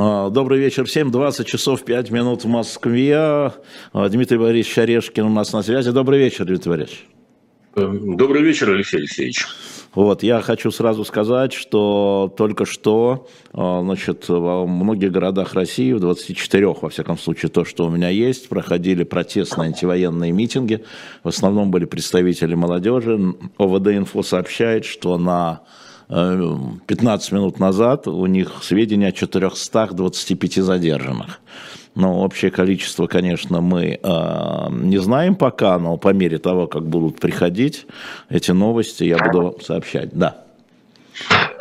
А, добрый вечер всем. 20 часов 5 минут в Москве. А, Дмитрий Борисович Орешкин у нас на связи. Добрый вечер, Дмитрий Борисович. Эм, добрый вечер, Алексей Алексеевич. Вот, я хочу сразу сказать, что только что, а, значит, во многих городах России, в 24, во всяком случае, то, что у меня есть, проходили протестные антивоенные митинги. В основном были представители молодежи. ОВД-инфо сообщает, что на 15 минут назад у них сведения о 425 задержанных. Но общее количество, конечно, мы э, не знаем пока, но по мере того, как будут приходить эти новости, я буду сообщать. Да.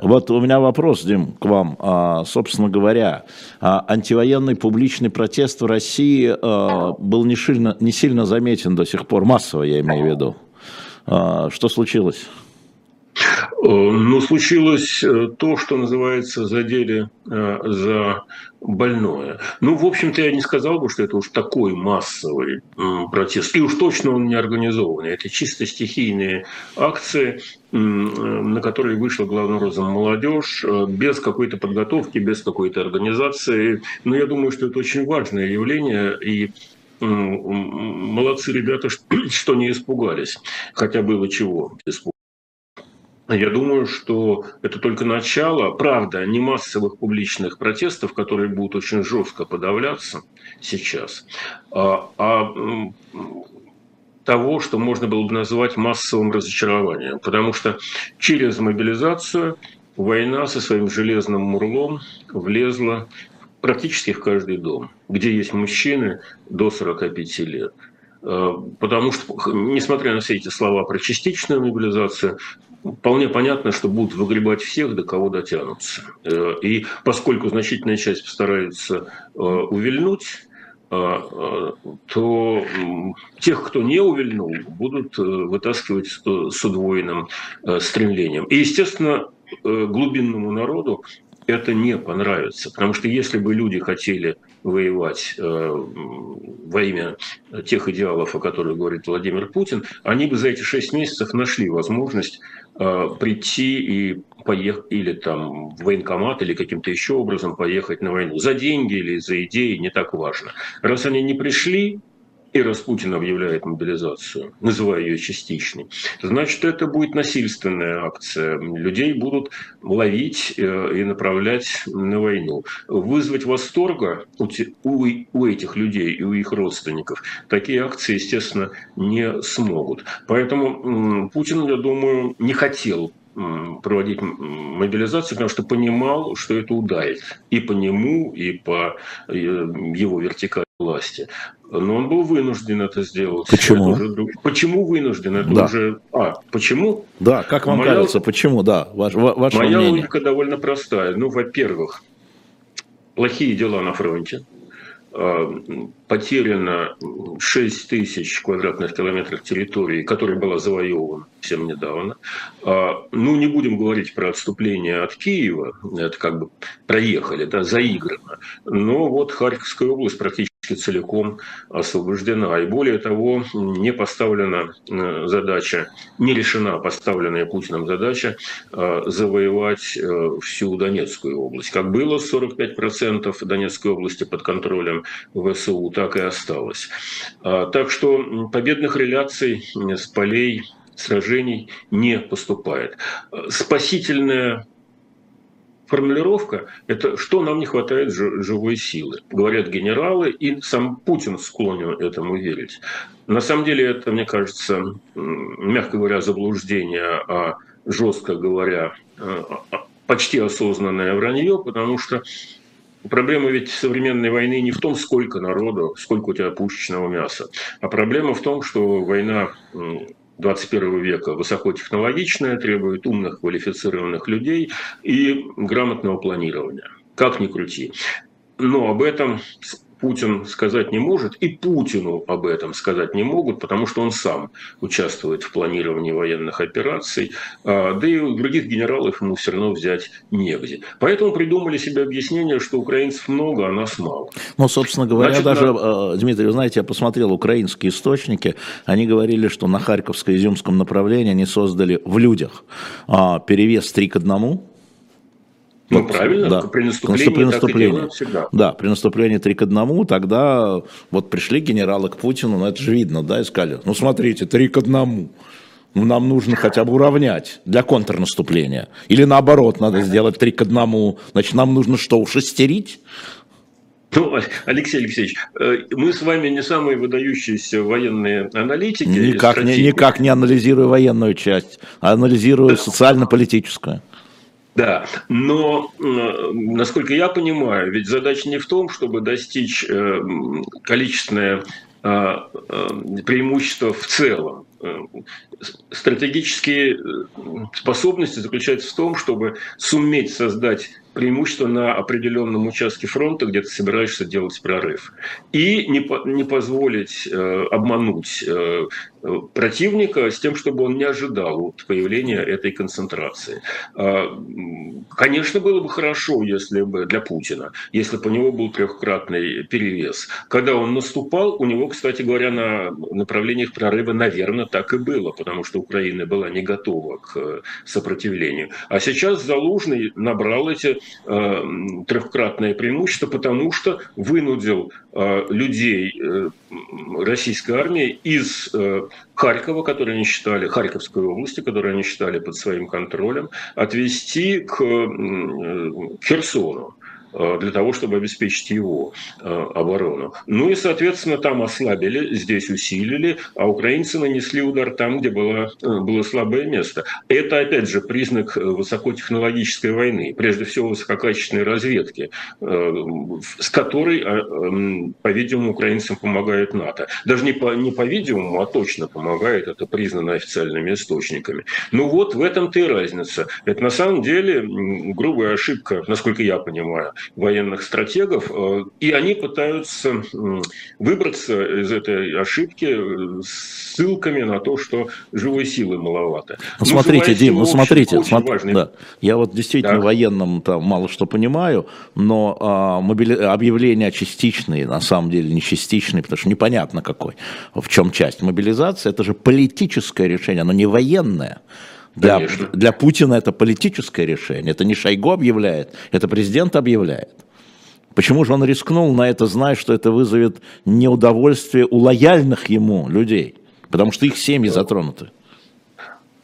Вот у меня вопрос, Дим, к вам. А, собственно говоря, а, антивоенный публичный протест в России а, был не сильно, не сильно заметен до сих пор, массово я имею в виду. А, что случилось? Э, ну, случилось э, то, что называется задели э, за больное. Ну, в общем-то, я не сказал бы, что это уж такой массовый протест. И уж точно он не организованный. Это чисто стихийные акции, на которые вышла главным образом молодежь, без какой-то подготовки, без какой-то организации. Но я думаю, что это очень важное явление, и молодцы ребята, что не испугались. Хотя было чего испугаться. Я думаю, что это только начало, правда, не массовых публичных протестов, которые будут очень жестко подавляться сейчас, а, а того, что можно было бы назвать массовым разочарованием. Потому что через мобилизацию война со своим железным мурлом влезла практически в каждый дом, где есть мужчины до 45 лет. А, потому что, несмотря на все эти слова про частичную мобилизацию, вполне понятно, что будут выгребать всех, до кого дотянутся. Э, и поскольку значительная часть постарается э, увильнуть, э, то тех, кто не увильнул, будут вытаскивать с удвоенным стремлением. И, естественно, глубинному народу это не понравится. Потому что если бы люди хотели воевать э, во имя тех идеалов, о которых говорит Владимир Путин, они бы за эти шесть месяцев нашли возможность э, прийти и поехать или там в военкомат или каким-то еще образом поехать на войну. За деньги или за идеи, не так важно. Раз они не пришли, и Распутин объявляет мобилизацию, называя ее частичной, значит, это будет насильственная акция. Людей будут ловить э, и направлять на войну. Вызвать восторга у, этих людей и у их родственников такие акции, естественно, не смогут. Поэтому Путин, я думаю, не хотел проводить мобилизацию, потому что понимал, что это ударит и по нему, и по э, его вертикали власти. Но он был вынужден это сделать. Почему? Это уже... Почему вынужден? Это да. уже... А, почему? Да, как вам моя... кажется, почему? Да, ваш, ваше Моя мнение. логика довольно простая. Ну, во-первых, плохие дела на фронте. А, потеряно 6 тысяч квадратных километров территории, которая была завоевана всем недавно. А, ну, не будем говорить про отступление от Киева, это как бы проехали, да, заиграно. Но вот Харьковская область практически целиком освобождена. И более того, не поставлена э, задача, не решена поставленная Путиным задача э, завоевать э, всю Донецкую область. Как было 45% Донецкой области под контролем ВСУ, так и осталось. А, так что победных реляций с полей сражений не поступает. Спасительная формулировка – это что нам не хватает живой силы. Говорят генералы, и сам Путин склонен этому верить. На самом деле это, мне кажется, мягко говоря, заблуждение, а жестко говоря, а, а, почти осознанное вранье, потому что Проблема ведь современной войны не в том, сколько народу, сколько у тебя пушечного мяса, а проблема в том, что война 21 века высокотехнологичная, требует умных, квалифицированных людей и грамотного планирования. Как ни крути. Но об этом Путин сказать не может, и Путину об этом сказать не могут, потому что он сам участвует в планировании военных операций, а, да и других генералов ему все равно взять негде. Поэтому придумали себе объяснение, что украинцев много, а нас мало. Ну, собственно говоря, Значит, даже, на... Э, Дмитрий, вы знаете, я посмотрел украинские источники, они говорили, что на Харьковско-Изюмском направлении они создали в людях а, перевес 3 к 1, Ну, вот, правильно, да. при наступлении, при наступлении всегда. Да, при наступлении 3 к 1, тогда вот пришли генералы к Путину, ну это же видно, да, и сказали, ну смотрите, 3 к 1, ну нам нужно хотя бы уравнять для контрнаступления. Или наоборот, надо сделать 3 к 1, значит нам нужно что, ушестерить? Ну, Алексей Алексеевич, э, мы с вами не самые выдающиеся военные аналитики. Никак не, никак не анализирую военную часть, а анализирую социально-политическую. Да, но, насколько я понимаю, ведь задача не в том, чтобы достичь э, количественное а, э, преимущество в целом. Э, стратегические способности заключаются в том, чтобы суметь создать преимущество на определенном участке фронта, где ты собираешься делать прорыв. И не, не позволить э, обмануть э, противника с тем, чтобы он не ожидал вот появления этой концентрации. Э, конечно, было бы хорошо, если бы для Путина, если бы у него был трехкратный перевес. Когда он наступал, у него, кстати говоря, на направлениях прорыва, наверное, так и было, потому что Украина была не готова к сопротивлению. А сейчас Залужный набрал эти Э, трехкратное преимущество, потому что вынудил э, людей э, российской армии из Харькова, который они считали, Харьковской области, которую они считали под своим контролем, отвести к Херсону. Э, для того, чтобы обеспечить его э, оборону. Ну и, соответственно, там ослабили, здесь усилили, а украинцы нанесли удар там, где было, э, было слабое место. Это, опять же, признак высокотехнологической войны, прежде всего высококачественной разведки, с которой, по-видимому, украинцам помогает НАТО. Даже не по, не по-видимому, а точно помогает, это признано официальными источниками. Ну вот в этом-то и разница. Это на самом деле грубая ошибка, насколько я понимаю, военных стратегов, э, и они пытаются выбраться из этой ошибки э, ссылками на то, что живой силы маловато. Ну, смотрите, Дим, ну смотрите, смотри, важный... да. я вот действительно так. военном там мало что понимаю, но а, мобили... объявление частичное, на самом деле не частичное, потому что непонятно какой, в чем часть. Мобилизация, это же политическое решение, оно не военное. Для, для Путина это политическое решение. Это не Шойгу объявляет, это президент объявляет. Почему же он рискнул на это, зная, что это вызовет неудовольствие у лояльных ему людей? Потому что их семьи затронуты.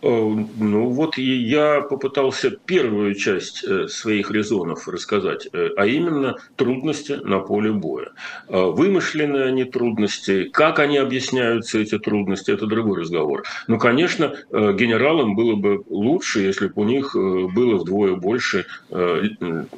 Э, ну вот я попытался первую часть э, своих резонов рассказать, э, а именно трудности на поле боя. Вымышленные они трудности, как они объясняются, эти трудности, это другой разговор. Но, конечно, генералам было бы лучше, если бы у них было вдвое больше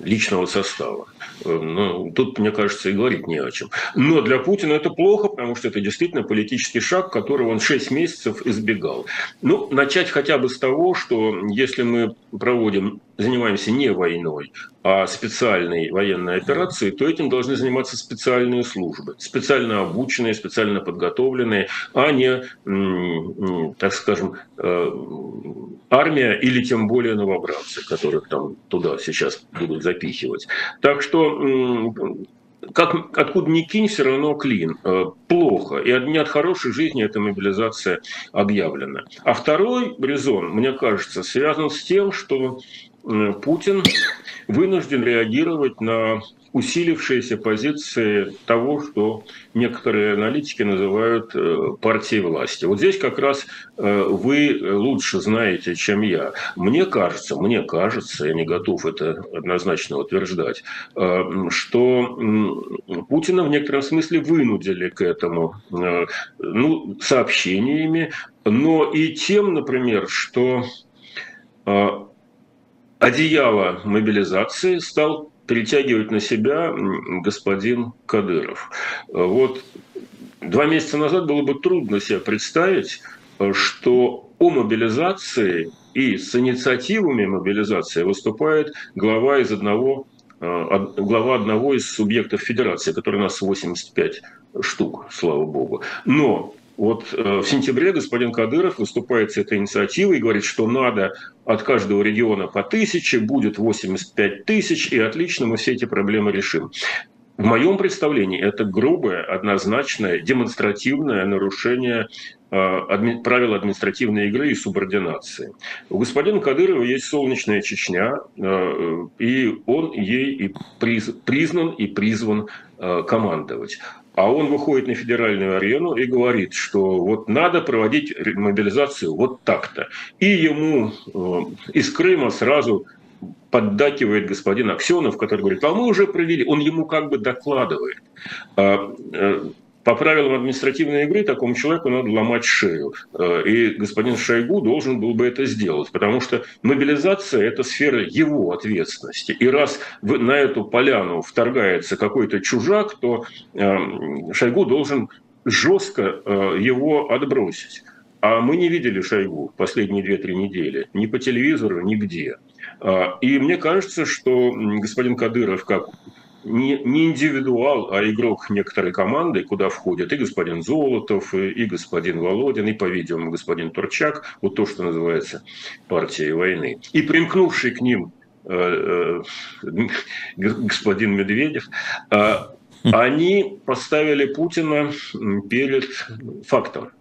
личного состава. Ну, тут, мне кажется, и говорить не о чем. Но для Путина это плохо, потому что это действительно политический шаг, которого он 6 месяцев избегал. Ну, начать хотя бы с того, что если мы проводим, занимаемся не войной, а специальной военной операцией, то этим должны заниматься специальные службы, специально обученные, специально подготовленные, а не, так скажем, э, армия или тем более новобранцы, которых там туда сейчас будут запихивать. Так что как, откуда ни кинь, все равно клин. Э, плохо. И не от хорошей жизни эта мобилизация объявлена. А второй резон, мне кажется, связан с тем, что Путин вынужден реагировать на усилившиеся позиции того, что некоторые аналитики называют э, партией власти. Вот здесь как раз э, вы лучше знаете, чем я. Мне кажется, мне кажется, я не готов это однозначно утверждать, э, что Путина в некотором смысле вынудили к этому ну, сообщениями, но и тем, например, что одеяло мобилизации стал перетягивать на себя господин Кадыров. Вот два месяца назад было бы трудно себе представить, что о мобилизации и с инициативами мобилизации выступает глава из одного э, глава одного из субъектов федерации, который у нас 85 штук, слава богу. Но вот э, в сентябре господин Кадыров выступает с этой инициативой и говорит, что надо от каждого региона по тысяче, будет 85 тысяч, и отлично мы все эти проблемы решим. в моем представлении это грубое, однозначное, демонстративное нарушение э, правил административной игры и субординации. У господина Кадырова есть солнечная Чечня, э, и он ей и приз, признан и призван командовать. А он выходит на федеральную арену и говорит, что вот надо проводить мобилизацию вот так-то. И ему из Крыма сразу поддакивает господин Аксенов, который говорит, а мы уже провели, он ему как бы докладывает. Э, по правилам административной игры такому человеку надо ломать шею. Э, и господин Шойгу должен был бы это сделать, потому что мобилизация – это сфера его ответственности. И раз на эту поляну вторгается какой-то чужак, то э, Шойгу должен жестко его отбросить. А мы не видели Шойгу последние 2-3 недели. Ни по телевизору, нигде. А, и мне кажется, что господин Кадыров, как не, не индивидуал, а игрок некоторой команды, куда входят и господин Золотов, и, и господин Володин, и, по-видимому, господин Турчак, вот то, что называется партией войны. И примкнувший к ним э, э, господин Медведев, э, они поставили Путина перед фактом.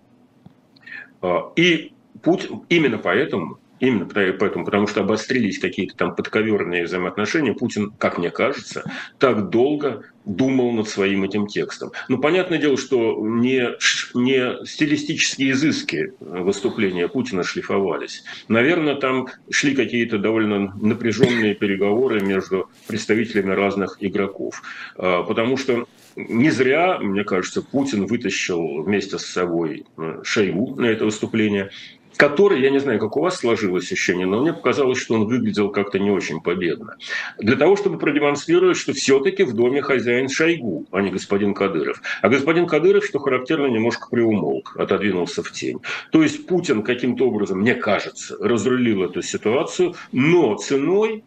И Путин, именно поэтому Именно поэтому, потому что обострились какие-то там подковерные взаимоотношения, Путин, как мне кажется, так долго думал над своим этим текстом. Ну, понятное дело, что не, не стилистические изыски выступления Путина шлифовались. Наверное, там шли какие-то довольно напряженные переговоры между представителями разных игроков. А, потому что не зря, мне кажется, Путин вытащил вместе с собой э, Шойгу на это выступление который, я не знаю, как у вас сложилось ощущение, но мне показалось, что он выглядел как-то не очень победно. Для того, чтобы продемонстрировать, что все-таки в доме хозяин Шойгу, а не господин Кадыров. А господин Кадыров, что характерно, немножко приумолк, отодвинулся в тень. То есть Путин каким-то образом, мне кажется, разрулил эту ситуацию, но ценой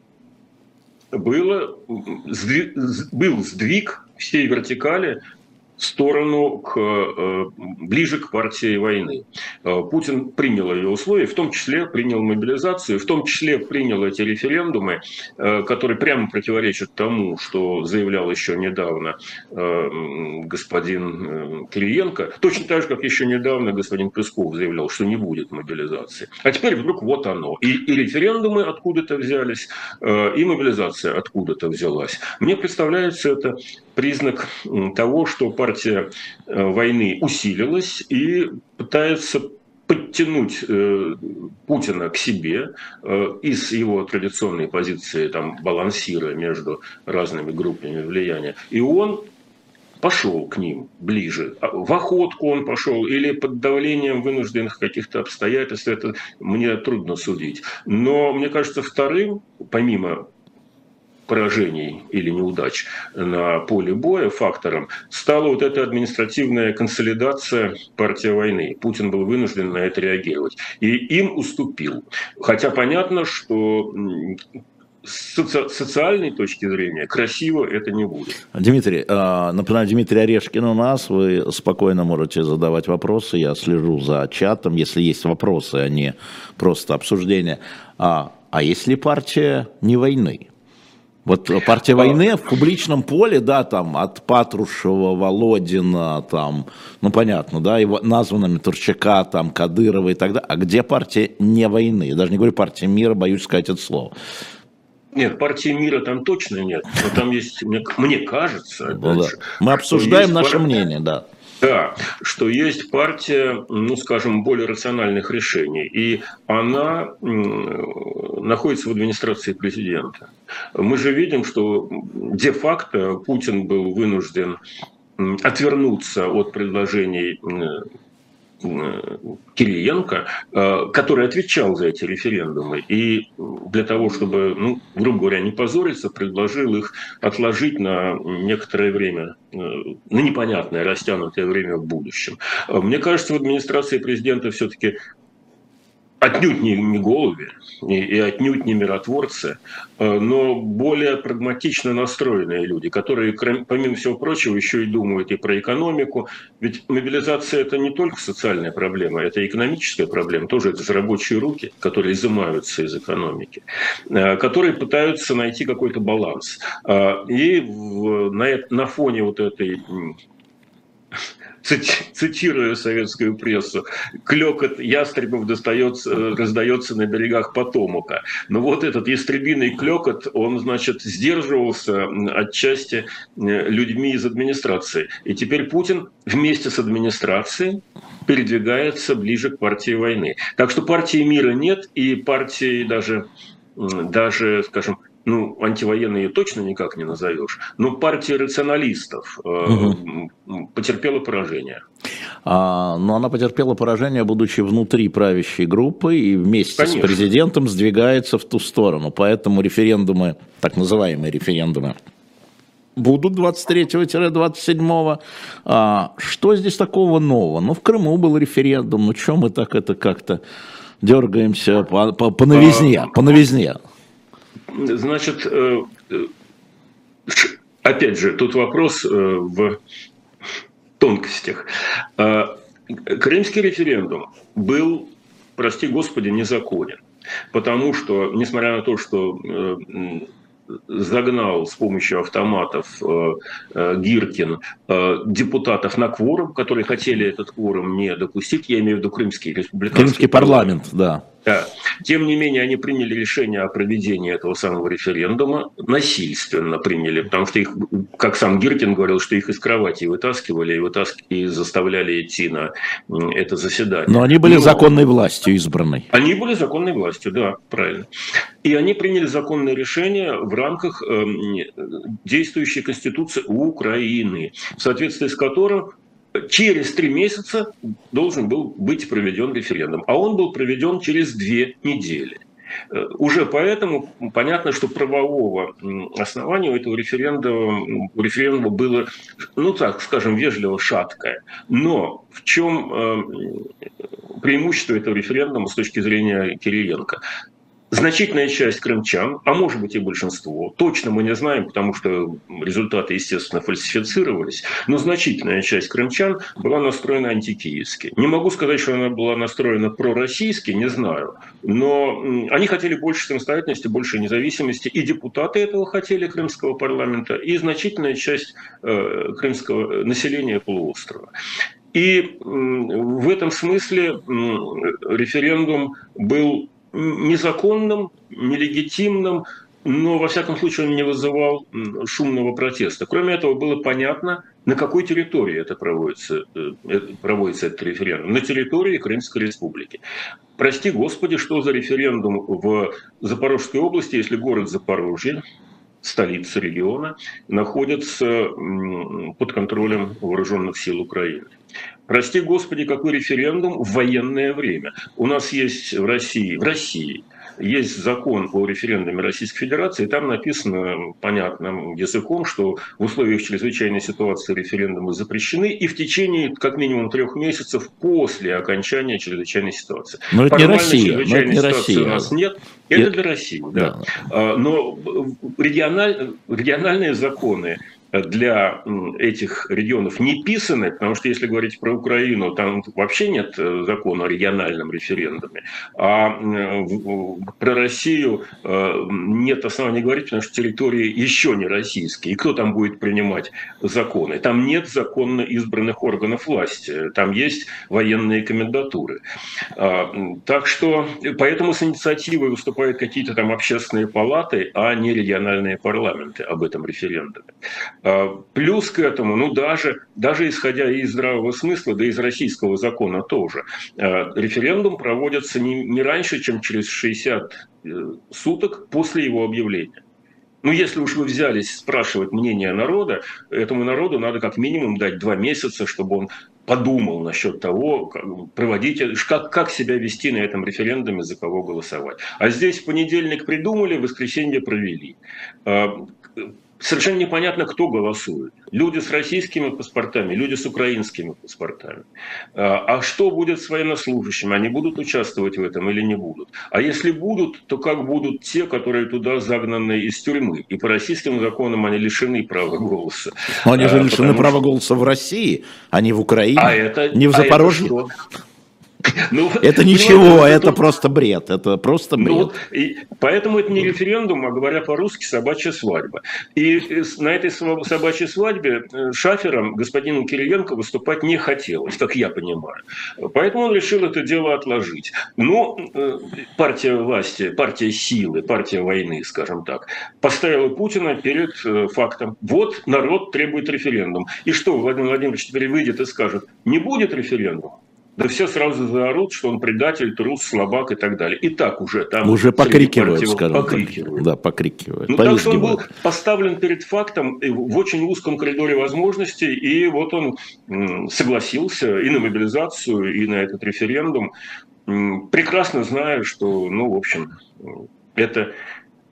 было, был сдвиг всей вертикали сторону к, э, ближе к партии войны. Э, Путин принял ее условия, в том числе принял мобилизацию, в том числе принял эти референдумы, э, которые прямо противоречат тому, что заявлял еще недавно господин Клиенко, точно так же, как еще недавно господин Песков заявлял, что не будет мобилизации. А теперь вдруг вот оно. И, и референдумы откуда-то взялись, и мобилизация откуда-то взялась. Мне представляется это признак того, что партия э, войны усилилась и пытается подтянуть э, Путина к себе э, из его традиционной позиции там, балансира между разными группами влияния. И он пошел к ним ближе. А в охотку он пошел или под давлением вынужденных каких-то обстоятельств, это мне трудно судить. Но мне кажется, вторым, помимо поражений или неудач на поле боя фактором стала вот эта административная консолидация партии войны. Путин был вынужден на это реагировать. И им уступил. Хотя понятно, что с социальной точки зрения красиво это не будет. Дмитрий, а, например, Дмитрий Орешкин у нас, вы спокойно можете задавать вопросы, я слежу за чатом, если есть вопросы, а не просто обсуждение. А, а если партия не войны? Вот партия войны в публичном поле, да, там от Патрушева, Володина, там, ну понятно, да, его названными Турчака, там, Кадырова и так далее. А где партия не войны? Я даже не говорю партия мира, боюсь сказать это слово. Нет, партии мира там точно нет. Но там есть, мне, мне кажется, ну, да. мы обсуждаем наше партия, мнение, да. Да, что есть партия, ну, скажем, более рациональных решений, и она находится в администрации президента. Мы же видим, что де-факто Путин был вынужден отвернуться от предложений Кириенко, э, который отвечал за эти референдумы. И для того, чтобы, ну, грубо говоря, не позориться, предложил их отложить на некоторое время, э, на непонятное, растянутое время в будущем. Э, мне кажется, в администрации президента все-таки отнюдь не, не голуби и, и отнюдь не миротворцы, э, но более прагматично настроенные люди, которые, помимо всего прочего, еще и думают и про экономику. Ведь мобилизация – это не только социальная проблема, это экономическая проблема, тоже это рабочие руки, которые изымаются из экономики, э, которые пытаются найти какой-то баланс. Э, и на, на фоне вот этой цитируя советскую прессу, клекот ястребов достается, раздается на берегах Потомока. Но вот этот ястребиный клекот, он, значит, сдерживался отчасти э, людьми из администрации. И теперь Путин вместе с администрацией передвигается ближе к партии войны. Так что партии мира нет, и партии даже даже, скажем, ну, антивоенные точно никак не назовешь, но партия рационалистов угу. потерпела поражение. А, но она потерпела поражение, будучи внутри правящей группы и вместе Конечно. с президентом сдвигается в ту сторону. Поэтому референдумы, так называемые референдумы, будут 23-27. А, что здесь такого нового? Ну, в Крыму был референдум, ну, что мы так это как-то дергаемся по, по, по новизне, а, по новизне? Значит, э, э, опять же, тут вопрос э, в тонкостях. Крымский референдум был, прости господи, незаконен. Потому что, несмотря на то, что загнал с помощью автоматов Гиркин депутатов на кворум, которые хотели этот кворум не допустить, я имею в виду Крымский республиканский Крымский парламент, парламент да. Да. Тем не менее, они приняли решение о проведении этого самого референдума, насильственно приняли, потому что их, как сам Гиркин говорил, что их из кровати вытаскивали и, вытаскивали, и заставляли идти на это заседание. Но они были Но... законной властью избранной. Они были законной властью, да, правильно. И они приняли законное решение в рамках э, действующей Конституции Украины, в соответствии с которым через три месяца должен был быть проведен референдум, а он был проведен через две недели. Э, уже поэтому понятно, что правового основания у этого референдума, у референдума было, ну так скажем, вежливо шаткое. Но в чем э, преимущество этого референдума с точки зрения Кириенко? Значительная часть крымчан, а может быть и большинство, точно мы не знаем, потому что результаты, естественно, фальсифицировались, но значительная часть крымчан была настроена антикиевски. Не могу сказать, что она была настроена пророссийски, не знаю, но они хотели больше самостоятельности, больше независимости, и депутаты этого хотели крымского парламента, и значительная часть э, крымского населения полуострова. И в этом смысле референдум был незаконным, нелегитимным, но, во всяком случае, он не вызывал шумного протеста. Кроме этого, было понятно, на какой территории это проводится, э, э, проводится этот референдум. На территории Крымской Республики. Прости господи, что за референдум в Запорожской области, если город Запорожье, столица региона, находится под контролем вооруженных сил Украины. Прости господи, какой референдум в военное время. У нас есть в России, в России есть закон о референдуме Российской Федерации, и там написано понятным языком, что в условиях чрезвычайной ситуации референдумы запрещены и в течение как минимум трех месяцев после окончания чрезвычайной ситуации. Но это не Россия. Но это не Россия. у нас нет. Это для России, да. да. А, но региональ, региональные законы для этих регионов не писаны, потому что если говорить про Украину, там вообще нет э, закона о региональном референдуме, а про Россию э, нет оснований говорить, потому что территории еще не российские, и кто там будет принимать законы? Там нет законно избранных органов власти, там есть военные комендатуры. А, так что, поэтому с инициативой выступают какие-то там общественные палаты, а не региональные парламенты об этом референдуме. А, плюс к этому, ну даже, даже исходя из здравого смысла, да и из российского закона тоже, а, референдум проводится не, не раньше, чем через 60 э, суток после его объявления. Ну, если уж вы взялись спрашивать мнение народа, этому народу надо как минимум дать два месяца, чтобы он подумал насчет того, как, проводить, как, как себя вести на этом референдуме, за кого голосовать. А здесь в понедельник придумали, в воскресенье провели. Совершенно непонятно, кто голосует. Люди с российскими паспортами, люди с украинскими паспортами. А, а что будет с военнослужащими? Они будут участвовать в этом или не будут? А если будут, то как будут те, которые туда загнаны из тюрьмы? И по российским законам они лишены права голоса. Но они же а, лишены права голоса в России, а не в Украине, а это, не в Запорожье. А это ну, это ничего, это, это просто бред, это просто ну бред. Ну, вот, и, поэтому это не референдум, а говоря по-русски, собачья свадьба. И на этой собачьей свадьбе э, шафером господину Кириенко выступать не хотелось, как я понимаю. Поэтому он решил это дело отложить. Но э, партия власти, партия силы, партия войны, скажем так, поставила Путина перед э, фактом. Вот народ требует референдум. И что, Владимир Владимирович теперь выйдет и скажет, не будет референдума? Да все сразу заорут, что он предатель, трус, слабак и так далее. И так уже там... Уже покрикивают, скажем покрикивают. Да, покрикивают. Ну, так что он был поставлен перед фактом в очень узком коридоре возможностей, и вот он согласился и на мобилизацию, и на этот референдум, прекрасно зная, что, ну, в общем, это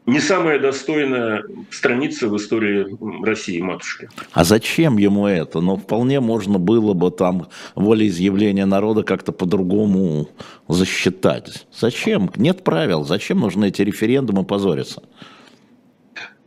не самая достойная страница в истории России, матушки. А зачем ему это? Ну, вполне можно было бы там волеизъявление народа как-то по-другому засчитать. Зачем? Нет правил. Зачем нужны эти референдумы позориться?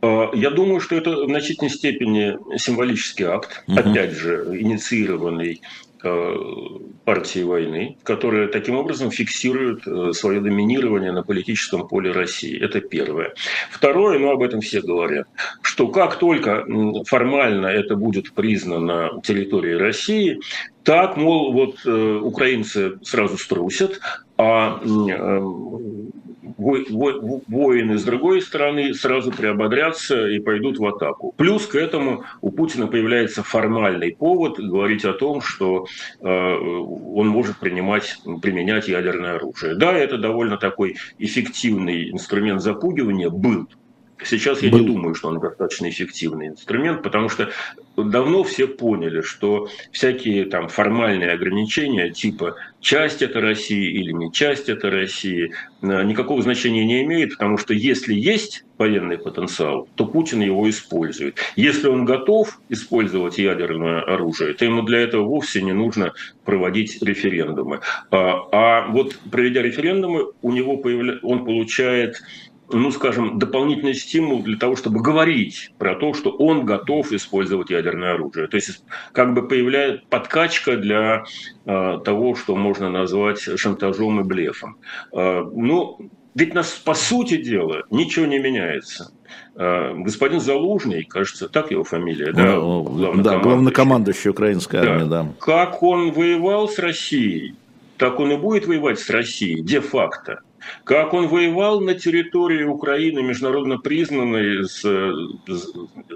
А, я думаю, что это в значительной степени символический акт, угу. опять же, инициированный партии войны, которая таким образом фиксирует э, свое доминирование на политическом поле России. Это первое. Второе, ну об этом все говорят, что как только формально это будет признано территорией России, так, мол, вот э, украинцы сразу струсят, а воины с другой стороны сразу приободрятся и пойдут в атаку. Плюс к этому у Путина появляется формальный повод говорить о том, что э, он может принимать, применять ядерное оружие. Да, это довольно такой эффективный инструмент запугивания был Сейчас я был. не думаю, что он достаточно эффективный инструмент, потому что давно все поняли, что всякие там формальные ограничения типа часть это России или не часть это России э, никакого значения не имеет, потому что если есть военный потенциал, то Путин его использует. Если он готов использовать ядерное оружие, то ему для этого вовсе не нужно проводить референдумы. А, а вот проведя референдумы, у него появля... он получает ну, скажем, дополнительный стимул для того, чтобы говорить про то, что он готов использовать ядерное оружие. То есть как бы появляется подкачка для э, того, что можно назвать шантажом и блефом. Э, ну, ведь нас, по сути дела, ничего не меняется. Э, господин Залужный, кажется, так его фамилия, да? Главнокомандующий. Да, главнокомандующий украинской армии, да. да. Как он воевал с Россией, так он и будет воевать с Россией, де-факто. Как он воевал на территории Украины, международно признанной, с,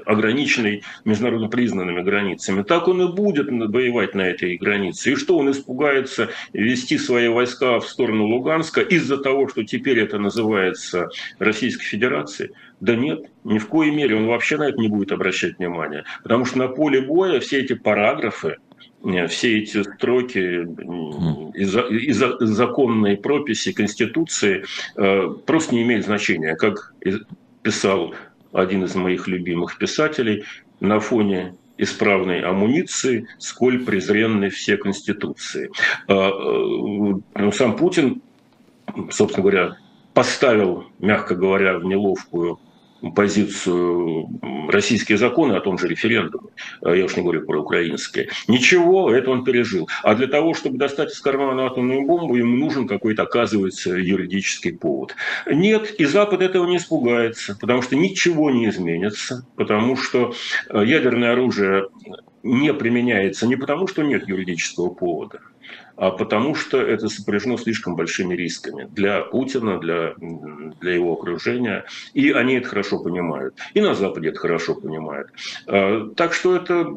ограниченной международно признанными границами, так он и будет воевать на этой границе. И что он испугается вести свои войска в сторону Луганска из-за того, что теперь это называется Российской Федерацией? Да нет, ни в коей мере он вообще на это не будет обращать внимания. Потому что на поле боя все эти параграфы, все эти строки из, из законной прописи Конституции э, просто не имеют значения. Как писал один из моих любимых писателей, на фоне исправной амуниции, сколь презренны все конституции. Э, э, ну, сам Путин, собственно говоря, поставил, мягко говоря, в неловкую позицию российские законы о том же референдуме, а я уж не говорю про украинские, ничего, это он пережил. А для того, чтобы достать из кармана атомную бомбу, ему нужен какой-то, оказывается, юридический повод. Нет, и Запад этого не испугается, потому что ничего не изменится, потому что э, ядерное оружие не применяется не потому, что нет юридического повода, потому что это сопряжено слишком большими рисками для Путина, для, для его окружения. И они это хорошо понимают. И на Западе это хорошо понимают. А, так что это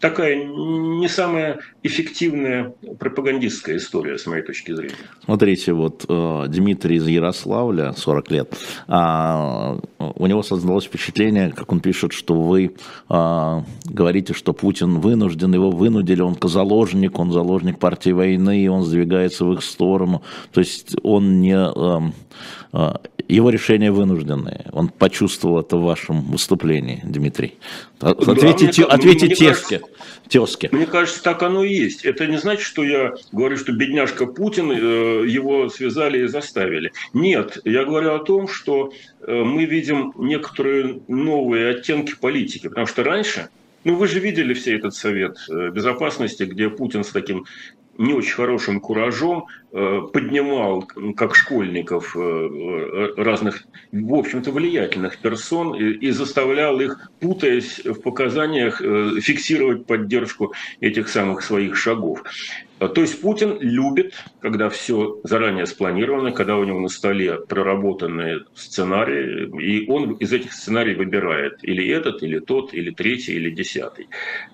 такая не самая эффективная пропагандистская история, с моей точки зрения. Смотрите, вот э, Дмитрий из Ярославля, 40 лет, а, у него создалось впечатление, как он пишет, что вы а, говорите, что Путин вынужден, его вынудили, он заложник, он заложник партии войны, и он сдвигается в их сторону. То есть он не, э, его решения вынужденные. Он почувствовал это в вашем выступлении, Дмитрий. Ответьте, ответьте мне, тезке, тезке. Мне кажется, так оно и есть. Это не значит, что я говорю, что бедняжка Путин, э, его связали и заставили. Нет, я говорю о том, что э, мы видим некоторые новые оттенки политики. Потому что раньше ну, вы же видели все этот Совет э, Безопасности, где Путин с таким не очень хорошим куражом э, поднимал, как школьников, э, разных, в общем-то, влиятельных персон и заставлял их, путаясь в показаниях, фиксировать поддержку этих самых своих шагов. А, то есть Путин любит, когда все заранее спланировано, когда у него на столе проработанные сценарии, и он из этих сценариев выбирает или этот, или тот, или третий, или десятый.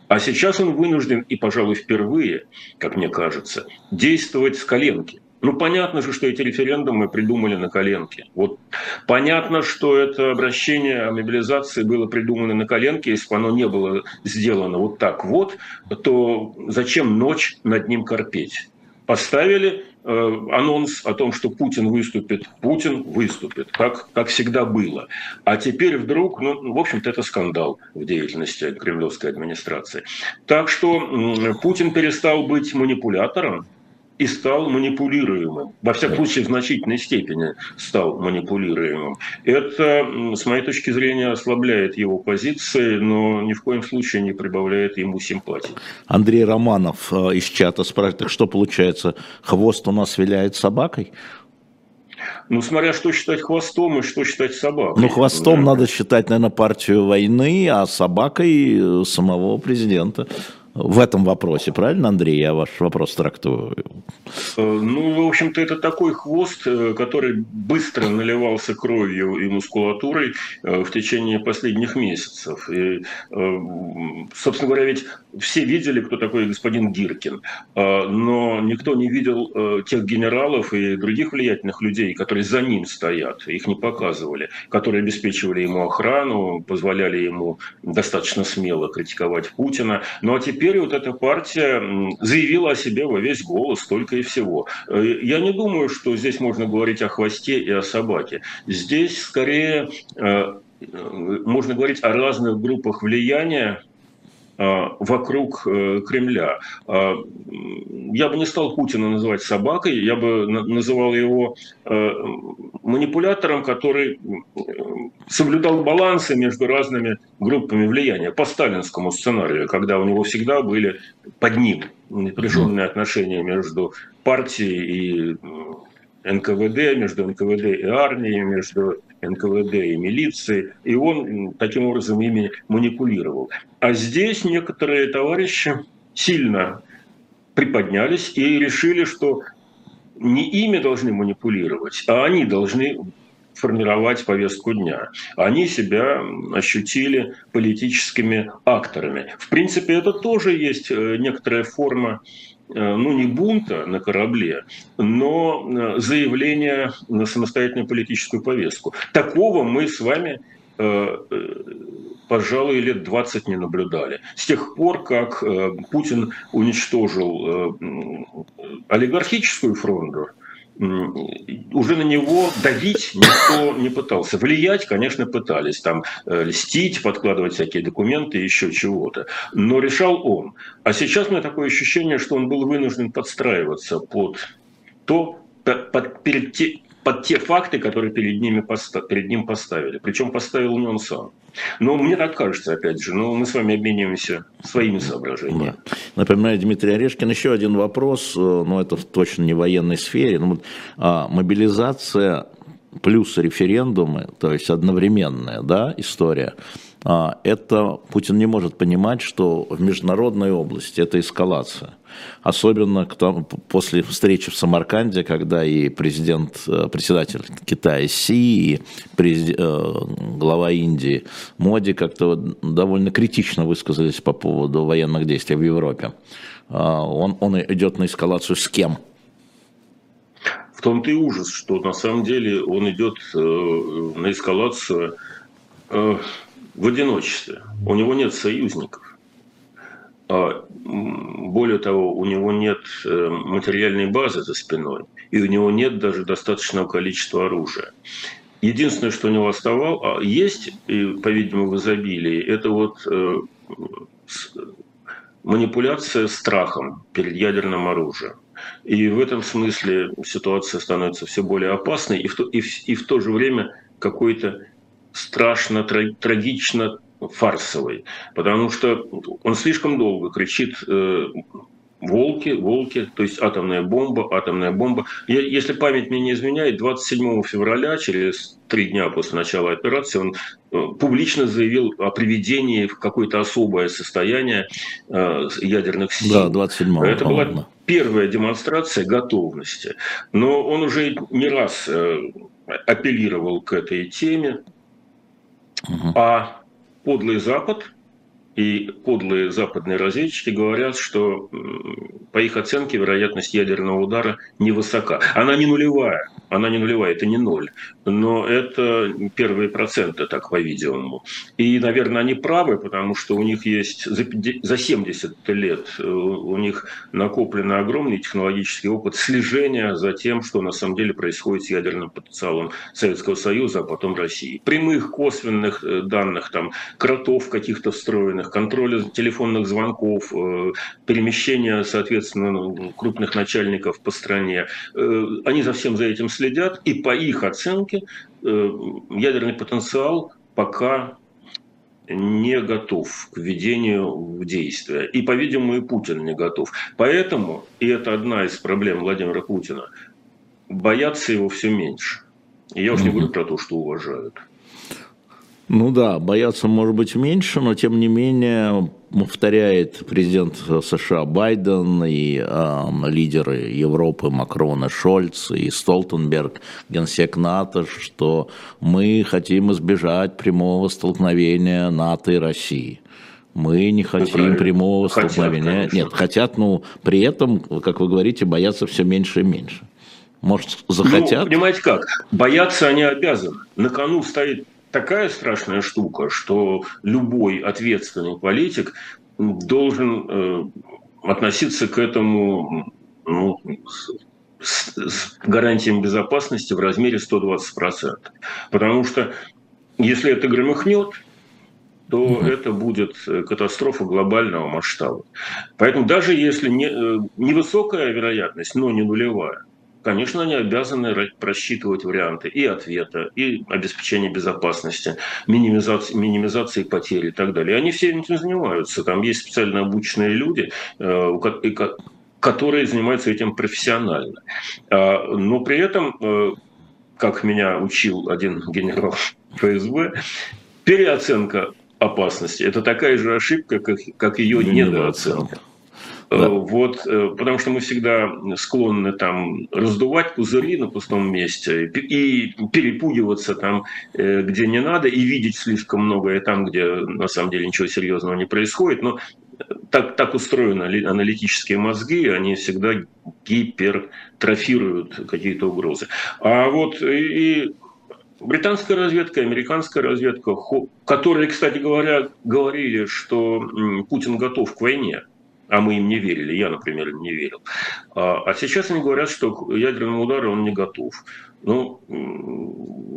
А сейчас он вынужден, и, пожалуй, впервые, как мне кажется, действовать с коленки. Ну, понятно же, что эти референдумы придумали на коленке. Вот понятно, что это обращение о мобилизации было придумано на коленке. Если бы оно не было сделано вот так вот, то зачем ночь над ним корпеть? Поставили э, анонс о том, что Путин выступит, Путин выступит, как, как всегда было. А теперь вдруг, ну, в общем-то, это скандал в деятельности кремлевской администрации. Так что Путин перестал быть манипулятором, и стал манипулируемым. Во всяком случае, в значительной степени стал манипулируемым. Это, с моей точки зрения, ослабляет его позиции, но ни в коем случае не прибавляет ему симпатии. Андрей Романов э, из чата спрашивает, так что получается, хвост у нас виляет собакой? Ну, смотря что считать хвостом и что считать собакой. Ну, хвостом да. надо считать, наверное, партию войны, а собакой самого президента в этом вопросе, правильно, Андрей? Я ваш вопрос трактую. Э, ну, в общем-то, это такой хвост, э, который быстро наливался кровью и мускулатурой э, в течение последних месяцев. И, собственно говоря, ведь все видели, кто такой господин Гиркин, но никто не видел тех генералов и других влиятельных людей, которые за ним стоят, их не показывали, которые обеспечивали ему охрану, позволяли ему достаточно смело критиковать Путина. Ну а теперь теперь вот эта партия заявила о себе во весь голос, только и всего. Э, я не думаю, что здесь можно говорить о хвосте и о собаке. Здесь скорее э, э, можно говорить о разных группах влияния, вокруг Кремля. Я бы не стал Путина называть собакой, я бы называл его манипулятором, который соблюдал балансы между разными группами влияния по сталинскому сценарию, когда у него всегда были под ним напряженные отношения между партией и НКВД, между НКВД и армией, между НКВД и милицией, и он таким образом ими манипулировал. А здесь некоторые товарищи сильно приподнялись и решили, что не ими должны манипулировать, а они должны формировать повестку дня. Они себя ощутили политическими акторами. В принципе, это тоже есть э, некоторая форма ну, не бунта на корабле, но э, заявление на самостоятельную политическую повестку. Такого мы с вами пожалуй, лет 20 не наблюдали. С тех пор, как Путин уничтожил олигархическую фронту, уже на него давить никто не пытался. Влиять, конечно, пытались. Там э, льстить, подкладывать всякие документы, еще чего-то. Но решал он. А сейчас у меня такое ощущение, что он был вынужден подстраиваться под то, под, перед под те факты, которые перед, ними перед ним поставили. Причем поставил не он сам. Но мне так кажется, опять же, но мы с вами обмениваемся своими соображениями. Да. Напоминаю, Дмитрий Орешкин, еще один вопрос, э, но это точно не в военной сфере. Ну, а, мобилизация плюс референдумы, то есть одновременная да, история – а, это Путин не может понимать, что в международной области это эскалация. Особенно после встречи в Самарканде, когда и президент, э, председатель Китая Си, и президент, э, глава Индии Моди как-то довольно критично высказались по поводу военных действий в Европе. А, он, он идет на эскалацию с кем? В том-то и ужас, что на самом деле он идет э, на эскалацию в одиночестве. У него нет союзников. Более того, у него нет э, материальной базы за спиной, и у него нет даже достаточного количества оружия. Единственное, что у него оставалось, а есть, по-видимому, в изобилии, это вот э, манипуляция страхом перед ядерным оружием. И в этом смысле ситуация становится все более опасной и в то, и в, и в то же время какой-то страшно, трагично фарсовой, потому что он слишком долго кричит э, Волки, волки, то есть атомная бомба, атомная бомба. Я, если память мне не изменяет, 27 февраля, через три дня после начала операции, он э, публично заявил о приведении в какое-то особое состояние э, ядерных сил. Да, 27 Это была первая демонстрация готовности. Но он уже не раз э, апеллировал к этой теме. Угу. А подлый Запад и подлые западные разведчики говорят, что по их оценке вероятность ядерного удара невысока. Она не нулевая, она не нулевая, это не ноль, но это первые проценты, так по-видимому. И, наверное, они правы, потому что у них есть за 70 лет э, у них накоплен огромный технологический опыт слежения за тем, что на самом деле происходит с ядерным потенциалом Советского Союза, а потом России. Прямых косвенных э, данных, там, кротов каких-то встроенных, контроля телефонных звонков, э, перемещения, соответственно, ну, крупных начальников по стране, они за всем за этим следят, и по их оценке э, ядерный потенциал пока не готов к введению в действие. И, по-видимому, и Путин не готов. Поэтому, и это одна из проблем Владимира Путина, боятся его все меньше. И я уж не говорю про то, что уважают. Ну да, бояться может быть меньше, но тем не менее повторяет президент США Байден и э, лидеры Европы Макрон и Шольц и Столтенберг, генсек НАТО, что мы хотим избежать прямого столкновения НАТО и России. Мы не хотим прямого хотят, столкновения. Конечно. Нет, хотят, но при этом, как вы говорите, боятся все меньше и меньше. Может, захотят? Ну, понимаете как? Бояться они обязаны. На кону стоит такая страшная штука, что любой ответственный политик должен э, относиться к этому ну, с, с гарантией безопасности в размере 120%. Потому что если это громыхнет, то угу. это будет катастрофа глобального масштаба. Поэтому даже если не, э, невысокая вероятность, но не нулевая, конечно, они обязаны просчитывать варианты и ответа, и обеспечения безопасности, минимизации, минимизации потерь и так далее. И они все этим занимаются. Там есть специально обученные люди, э, которые занимаются этим профессионально. А, но при этом, э, как меня учил один генерал ФСБ, переоценка опасности – это такая же ошибка, как, как ее недооценка. Да. Э, вот, э, потому что мы всегда склонны там раздувать пузыри на пустом месте и перепугиваться там, э, где не надо, и видеть слишком многое там, где на самом деле ничего серьезного не происходит. Но так, так устроены аналитические мозги, они всегда гипертрофируют какие-то угрозы. А вот и британская разведка, американская разведка, которые, кстати говоря, говорили, что Путин готов к войне, а мы им не верили, я, например, им не верил. А, а сейчас они говорят, что к ядерному удару он не готов. Ну,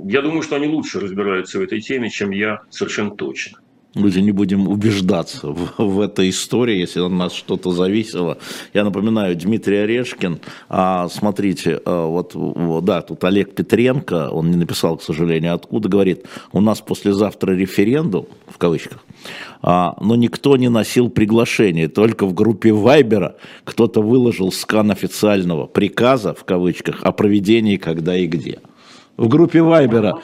я думаю, что они лучше разбираются в этой теме, чем я, совершенно точно же не будем убеждаться в, в этой истории, если от нас что-то зависело. Я напоминаю, Дмитрий Орешкин, а, смотрите, а, вот, да, тут Олег Петренко, он не написал, к сожалению, откуда, говорит, у нас послезавтра референдум, в кавычках, а, но никто не носил приглашение, только в группе Вайбера кто-то выложил скан официального приказа, в кавычках, о проведении когда и где. В группе Вайбера,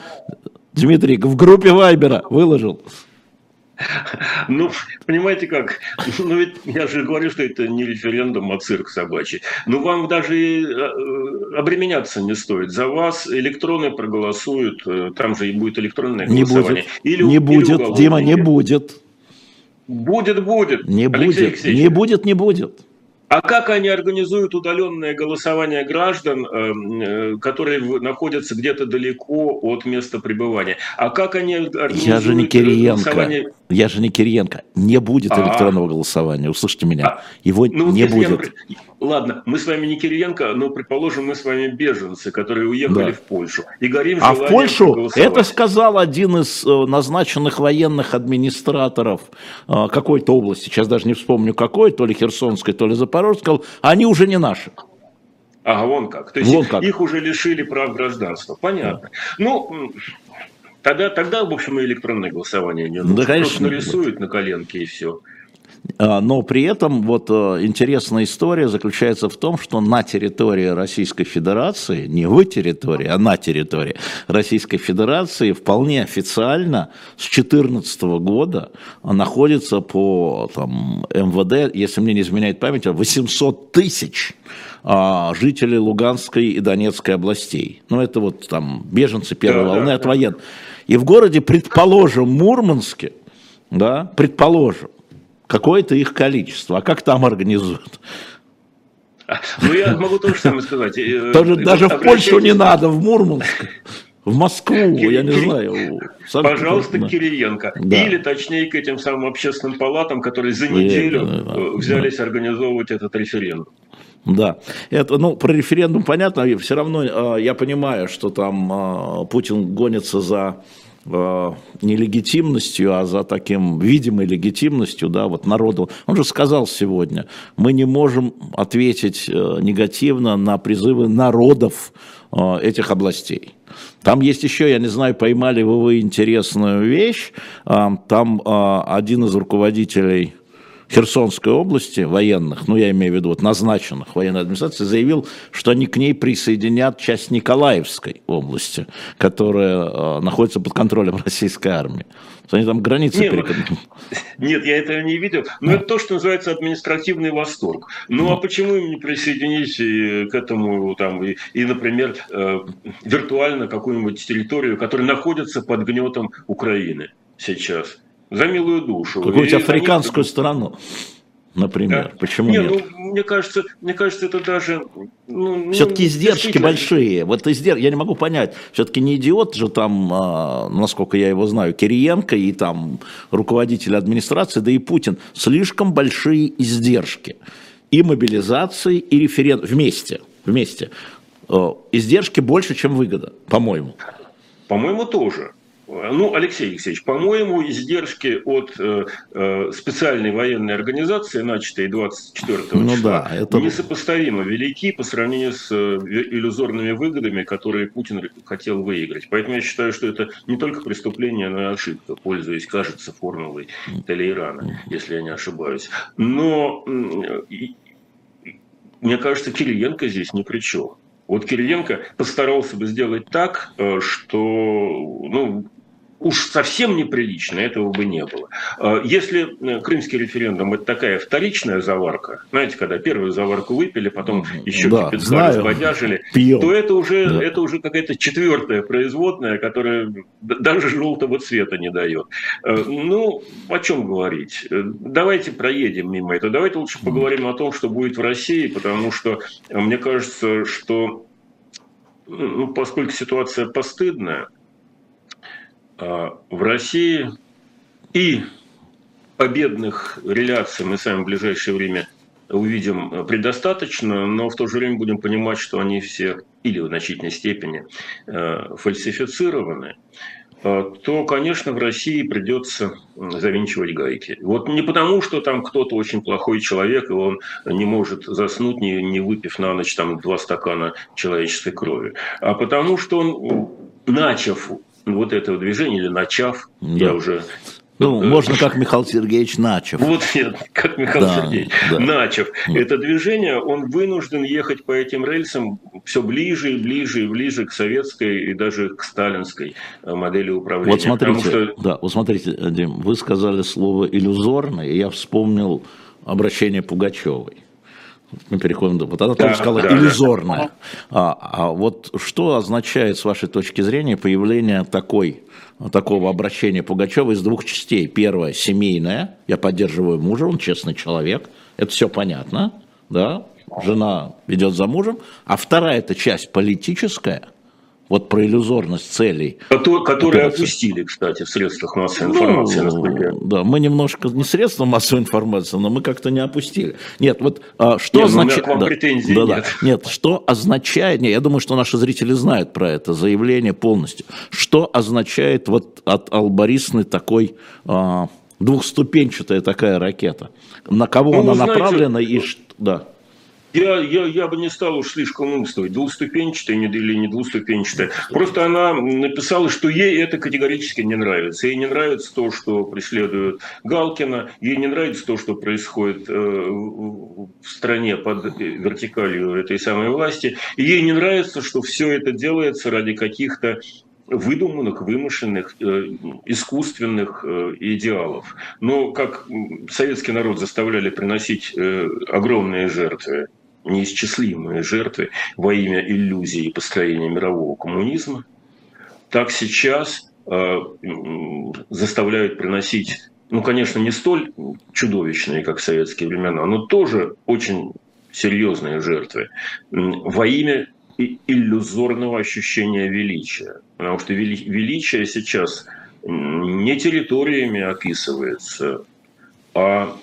Дмитрий, в группе Вайбера выложил. Ну, понимаете как, ну ведь я же говорю, что это не референдум, а цирк собачий. Ну, вам даже э, обременяться не стоит. За вас электроны проголосуют, э, там же и будет электронное голосование. Не будет, или, не будет Дима, не будет. Будет, будет. Не будет, не будет, не будет. А как они организуют удаленное голосование граждан, эм, э, которые находятся где-то далеко от места пребывания? А как они организуют Я же не Кириенко. голосование я же не Кириенко. Не будет а. электронного голосования. Услышьте меня. А. Его ну, не будет. Я... Ладно, мы с вами не Кириенко, но, предположим, мы с вами беженцы, которые уехали да. в Польшу. И горим а в Польшу это сказал один из э, назначенных военных администраторов э, какой-то области, сейчас даже не вспомню какой, то ли Херсонской, то ли Запорожской, они уже не наши. А, вон как. То есть вон как. их уже лишили прав гражданства. Понятно. Да. Ну, Тогда, тогда, в общем, и электронное голосование не нужно. Да, конечно. Просто нарисуют на коленке и все. А, но при этом вот э, интересная история заключается в том, что на территории Российской Федерации, не в территории, а на территории Российской Федерации вполне официально с 2014 года находится по там, МВД, если мне не изменяет память, 800 тысяч а, жителей Луганской и Донецкой областей. Ну, это вот там беженцы первой да, волны да. от военных. И в городе, предположим, Мурманске, да, предположим, какое-то их количество. А как там организуют? Ну, я могу то же самое сказать. Э, Тоже, даже в Польшу не надо, в Мурманск. В Москву, Кир... я не знаю. Пожалуйста, да. Кириенко. Да. Или, точнее, к этим самым общественным палатам, которые за неделю да, да, э, взялись да. организовывать этот референдум. Да, это, ну, про референдум понятно, все равно э, я понимаю, что там э, Путин гонится за э, не легитимностью, а за таким видимой легитимностью, да, вот народу. Он же сказал сегодня, мы не можем ответить э, негативно на призывы народов э, этих областей. Там есть еще, я не знаю, поймали вы, вы интересную вещь, э, там э, один из руководителей Херсонской области военных, ну я имею в виду вот назначенных военной администрации, заявил, что они к ней присоединят часть Николаевской области, которая э, находится под контролем российской армии. Они там границы нет, перекрыты. Нет, я этого не видел. Но а. это то, что называется административный восторг. Ну а почему им не присоединить к этому там и, и например, э, виртуально какую-нибудь территорию, которая находится под гнетом Украины сейчас? За милую душу. Какую-нибудь африканскую они... страну, например. Да. Почему не, нет? Ну, мне кажется, мне кажется, это даже... Ну, Все-таки ну, издержки большие. Вот издерж... Я не могу понять. Все-таки не идиот же там, а, насколько я его знаю, Кириенко и там руководитель администрации, да и Путин. Слишком большие издержки. И мобилизации, и референдум. Вместе. Вместе. Издержки больше, чем выгода, по-моему. По-моему, тоже. Ну, Алексей Алексеевич, по-моему, издержки от э, э специальной военной организации, начатой 24 ну, числа, да, это... несопоставимо велики по сравнению с э, иллюзорными выгодами, которые Путин хотел выиграть. Поэтому я считаю, что это не только преступление, но и ошибка, пользуясь, кажется, формулой Талейрана, если я не ошибаюсь. Но мне кажется, Кириенко здесь ни при чем. Вот Кириенко постарался бы сделать так, э, что ну, уж совсем неприлично, этого бы не было. А, если э, крымский референдум – это такая вторичная заварка, знаете, когда первую заварку выпили, потом еще да, кипятка разбодяжили, то это уже, да. это уже какая-то четвертая производная, которая даже желтого цвета не дает. А, ну, о чем говорить? Давайте проедем мимо этого. Давайте лучше поговорим о том, что будет в России, потому что мне кажется, что ну, поскольку ситуация постыдная, в России и победных реляций мы сами в ближайшее время увидим предостаточно, но в то же время будем понимать, что они все или в значительной степени э, фальсифицированы, а, то, конечно, в России придется завинчивать гайки. Вот не потому, что там кто-то очень плохой человек, и он не может заснуть, не, не выпив на ночь там два стакана человеческой крови, а потому что он, начав вот этого движения, или начав, да. я уже ну, можно как Михаил Сергеевич Начев. Вот нет, как Михаил да, Сергеевич да. Начев. Это движение, он вынужден ехать по этим рельсам все ближе и ближе и ближе к советской и даже к сталинской э, модели управления. Вот смотрите, что... да, вот смотрите, Дим, вы сказали слово иллюзорно, и я вспомнил обращение Пугачевой. Мы переходим, вот она да, тоже сказала да, иллюзорная. Да. А, а вот что означает, с вашей точки зрения, появление такой, такого обращения Пугачева из двух частей? Первое, семейное, я поддерживаю мужа, он честный человек, это все понятно, да, жена ведет за мужем, а вторая это часть политическая, вот про иллюзорность целей. Которые, которые опустили, кстати, в средствах массовой информации, ну, насколько Да, мы немножко не средства массовой информации, но мы как-то не опустили. Нет, вот а, что означает... Ну, да, претензий да, нет. Да, нет, что означает... Нет, я думаю, что наши зрители знают про это заявление полностью. Что означает вот от Албарисны такой... А, двухступенчатая такая ракета. На кого ну, она знаете, направлена и что... Да. Я, я, я бы не стал уж слишком умствовать, двуступенчатая или не двуступенчатая. Просто она написала, что ей это категорически не нравится. Ей не нравится то, что преследуют Галкина, ей не нравится то, что происходит э, в стране под вертикалью этой самой власти. И ей не нравится, что все это делается ради каких-то выдуманных, вымышленных, э, искусственных э, идеалов. Но как советский народ заставляли приносить огромные жертвы, неисчислимые жертвы во имя иллюзии построения мирового коммунизма, так сейчас заставляют приносить, ну, конечно, не столь чудовищные, как в советские времена, но тоже очень серьезные жертвы во имя иллюзорного ощущения величия. Потому что величие сейчас не территориями описывается, а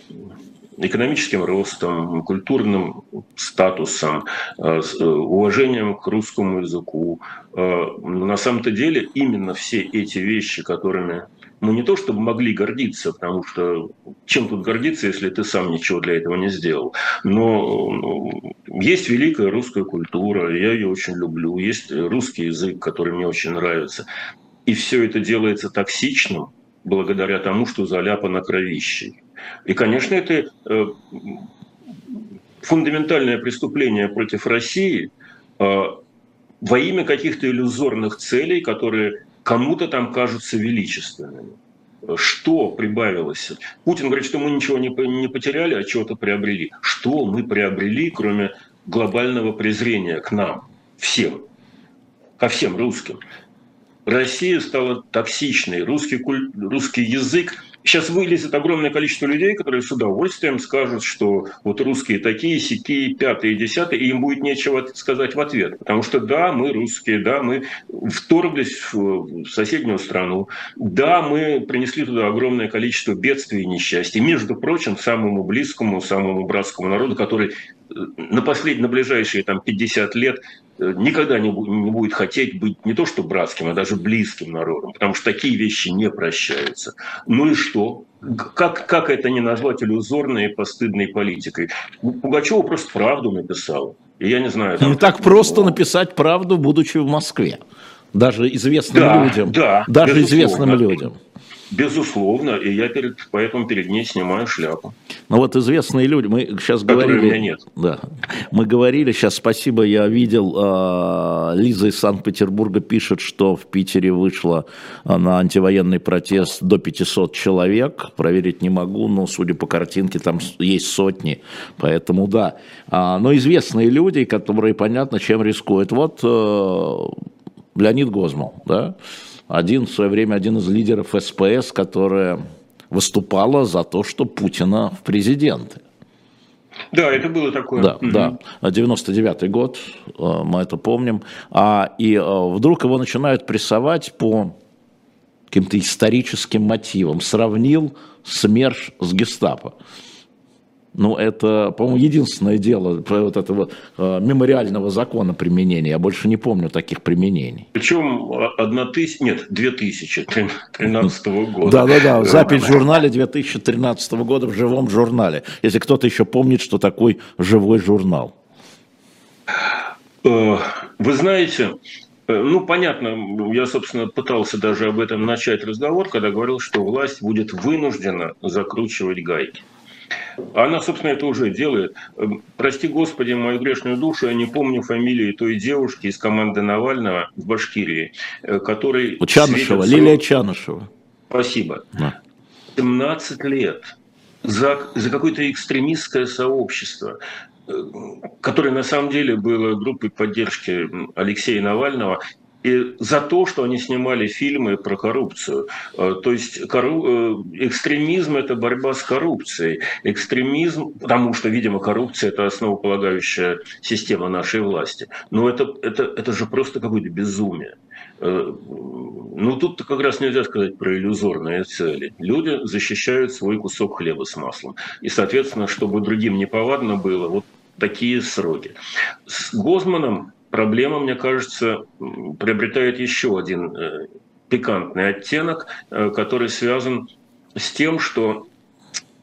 экономическим ростом, культурным статусом, э, э, уважением к русскому языку. Э, на самом-то деле именно все эти вещи, которыми мы не то чтобы могли гордиться, потому что чем тут гордиться, если ты сам ничего для этого не сделал. Но ну, есть великая русская культура, я ее очень люблю, есть русский язык, который мне очень нравится. И все это делается токсичным благодаря тому, что заляпано кровищей. И, конечно, это э, фундаментальное преступление против России э, во имя каких-то иллюзорных целей, которые кому-то там кажутся величественными. Что прибавилось? Путин говорит, что мы ничего не, потеряли, а чего-то приобрели. Что мы приобрели, кроме глобального презрения к нам, всем, ко всем русским? Россия стала токсичной, русский, куль... русский язык Сейчас вылезет огромное количество людей, которые с удовольствием скажут, что вот русские такие, сякие, пятые, десятые, и им будет нечего сказать в ответ. Потому что да, мы русские, да, мы вторглись в соседнюю страну, да, мы принесли туда огромное количество бедствий и несчастий. Между прочим, самому близкому, самому братскому народу, который на, послед... на ближайшие там, 50 лет э, никогда не, не будет хотеть быть не то что братским, а даже близким народом, потому что такие вещи не прощаются. Ну и что? Как, как это не назвать иллюзорной и постыдной политикой? Пугачева просто правду написал. И я не знаю. Не так просто было. написать правду, будучи в Москве. Даже известным да, людям. Да, даже известным людям. Безусловно, и я перед, поэтому перед ней снимаю шляпу. Ну вот известные люди, мы сейчас говорили... у меня нет. Да, мы говорили, сейчас спасибо, я видел, э, Лиза из Санкт-Петербурга пишет, что в Питере вышло а, на антивоенный протест до 500 человек, проверить не могу, но судя по картинке там есть сотни, поэтому да. А, но известные люди, которые понятно, чем рискуют. Вот э, Леонид Гозмал, да, один в свое время один из лидеров СПС, которая выступала за то, что Путина в президенты. Да, это было такое. Да, угу. да. 99-й год, э, мы это помним. А, и э, вдруг его начинают прессовать по каким-то историческим мотивам. Сравнил СМЕРШ с гестапо. Ну, это, по-моему, единственное дело вот этого э, мемориального закона применения. Я больше не помню таких применений. Причем одна тысяча, нет, 2013 года. Да-да-да, запись в журнале 2013 года в живом журнале. Если кто-то еще помнит, что такой живой журнал. Э, вы знаете, э, ну, понятно, я, собственно, пытался даже об этом начать разговор, когда говорил, что власть будет вынуждена закручивать гайки. Она, собственно, это уже делает. Эм, прости, Господи, мою грешную душу, я не помню фамилии той девушки из команды Навального в Башкирии, э, который... Чанышева, светится... Лилия Чанышева. Спасибо. Да. 17 лет за, за какое-то экстремистское сообщество, э, которое на самом деле было группой поддержки Алексея Навального, и за то, что они снимали фильмы про коррупцию. Э, то есть корру... Э, экстремизм – это борьба с коррупцией. Экстремизм, потому что, видимо, коррупция – это основополагающая система нашей власти. Но это, это, это же просто какое-то безумие. Э, ну, тут как раз нельзя сказать про иллюзорные цели. Люди защищают свой кусок хлеба с маслом. И, соответственно, чтобы другим неповадно было, вот такие сроки. С Гозманом проблема, мне кажется, приобретает еще один э, пикантный оттенок, э, который связан с тем, что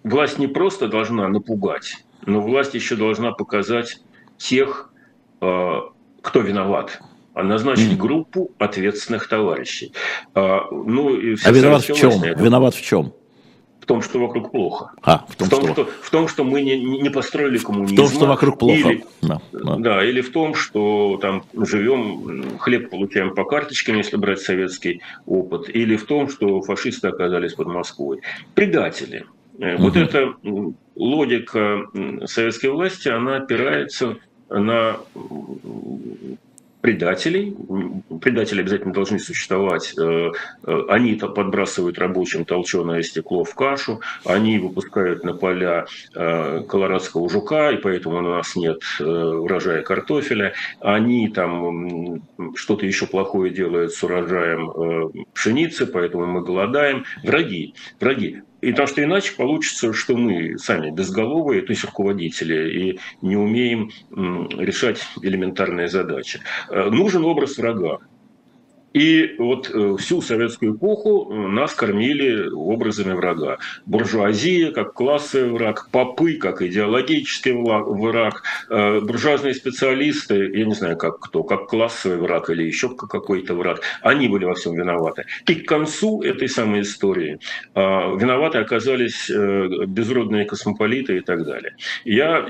власть не просто должна напугать, но власть еще должна показать тех, э, кто виноват а назначить группу ответственных товарищей. А, ну, а виноват в чем? Виноват в чем? В том, что вокруг плохо. А, в том, в том что... что... В том, что мы не, не построили коммунизм. В том, что вокруг плохо. Или, да, да. да, или в том, что там живем, хлеб получаем по карточкам, если брать советский опыт, или в том, что фашисты оказались под Москвой. Предатели. Угу. Вот эта логика советской власти, она опирается на предателей. Предатели обязательно должны существовать. Э, э, они подбрасывают рабочим толченое стекло в кашу, они выпускают на поля э, колорадского жука, и поэтому у нас нет урожая картофеля. Они там что-то еще плохое делают с урожаем пшеницы, поэтому мы голодаем. Враги, враги. И потому что иначе получится, что мы сами безголовые, то есть руководители, и не умеем решать элементарные задачи. Э, нужен образ врага. И вот э, всю советскую эпоху э, нас кормили образами врага. Буржуазия как классовый враг, попы как идеологический враг, э, буржуазные специалисты, я не знаю как кто, как классовый враг или еще какой-то враг, они были во всем виноваты. И к концу этой самой истории виноваты оказались безродные космополиты и так далее. Я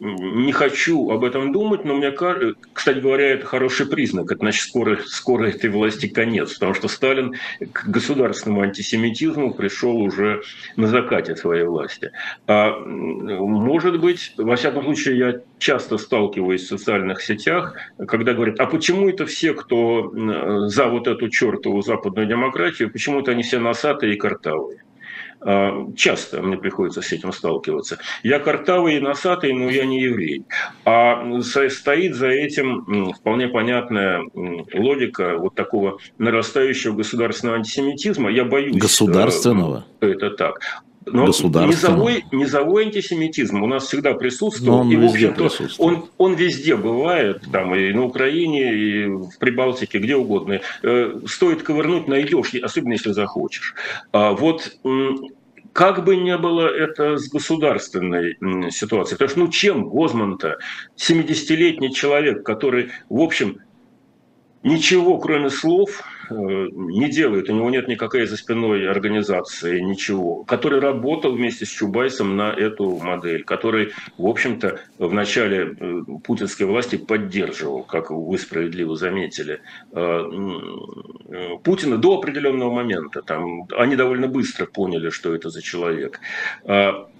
не хочу об этом думать, но мне кажется, кстати говоря, это хороший признак. Это значит, скоро, скоро этой власти конец, потому что Сталин к государственному антисемитизму пришел уже на закате своей власти. А, может быть, во всяком случае, я часто сталкиваюсь в социальных сетях, когда говорят, а почему это все, кто за вот эту чертову западную демократию, почему-то они все носатые и картавые? А, часто мне приходится с этим сталкиваться. Я картавый и носатый, но я не еврей. А стоит за этим вполне понятная логика вот такого нарастающего государственного антисемитизма. Я боюсь. Государственного? Это так. Но низовой, низовой антисемитизм у нас всегда присутствовал. он и, в общем-то, он, он везде бывает, там и на Украине, и в Прибалтике, где угодно. Э, стоит ковырнуть, найдешь, особенно если захочешь. А вот как бы ни было это с государственной ситуацией. Потому что, ну, чем Гозман-то, 70-летний человек, который, в общем, ничего, кроме слов, не делает, у него нет никакой за спиной организации, ничего, который работал вместе с Чубайсом на эту модель, который, в общем-то, в начале э, путинской власти поддерживал, как вы справедливо заметили, э, Путина до определенного момента. Там, они довольно быстро поняли, что это за человек.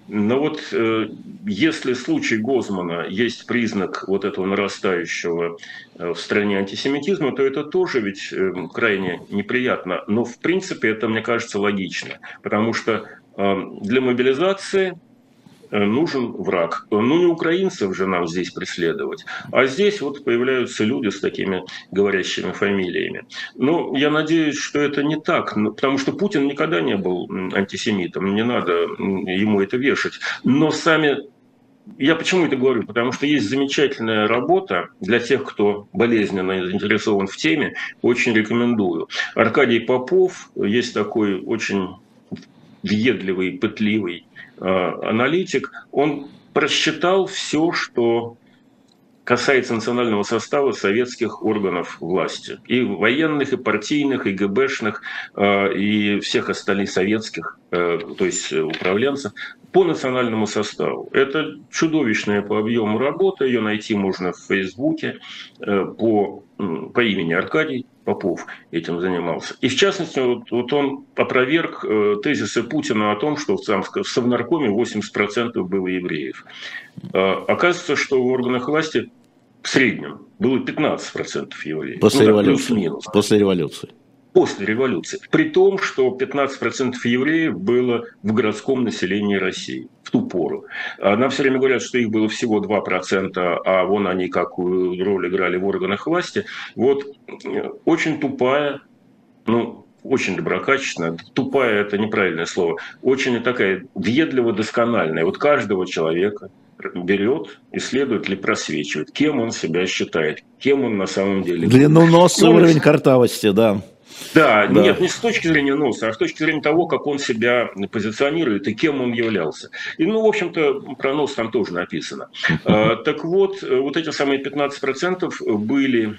Но вот э, если в случае Гозмана есть признак вот этого нарастающего э, в стране антисемитизма, то это тоже ведь э, крайне неприятно. Но в принципе это, мне кажется, логично, потому что для мобилизации Э, нужен враг. Ну, не украинцев же нам здесь преследовать. А здесь вот появляются люди с такими говорящими фамилиями. Но я надеюсь, что это не так, ну, потому что Путин никогда не был антисемитом, не надо ему это вешать. Но сами я почему это говорю? Потому что есть замечательная работа для тех, кто болезненно заинтересован в теме. Очень рекомендую. Аркадий Попов, есть такой очень въедливый, пытливый Э, аналитик, он просчитал все, что касается национального состава советских органов власти. И военных, и партийных, и ГБшных, э, и всех остальных советских, э, то есть управленцев, по национальному составу. Это чудовищная по объему работа, ее найти можно в Фейсбуке по, по имени Аркадий Попов этим занимался. И в частности, вот, вот он опроверг э, тезисы Путина о том, что в, сам, в Совнаркоме 80% было евреев. Э, оказывается, что в органах власти в среднем было 15% евреев. После ну, революции. После революции после революции. При том, что 15% евреев было в городском населении России в ту пору. Нам все время говорят, что их было всего 2%, а вон они какую роль играли в органах власти. Вот э, очень тупая, ну, очень доброкачественная, тупая это неправильное слово, очень такая въедливо доскональная. Вот каждого человека берет, исследует или просвечивает, кем он себя считает, кем он на самом деле. Длину носа, уровень картавости, да. Да, да, нет, не с точки зрения носа, а с точки зрения того, как он себя позиционирует и кем он являлся. И, ну, в общем-то, про нос там тоже написано. А, так вот, вот эти самые 15% были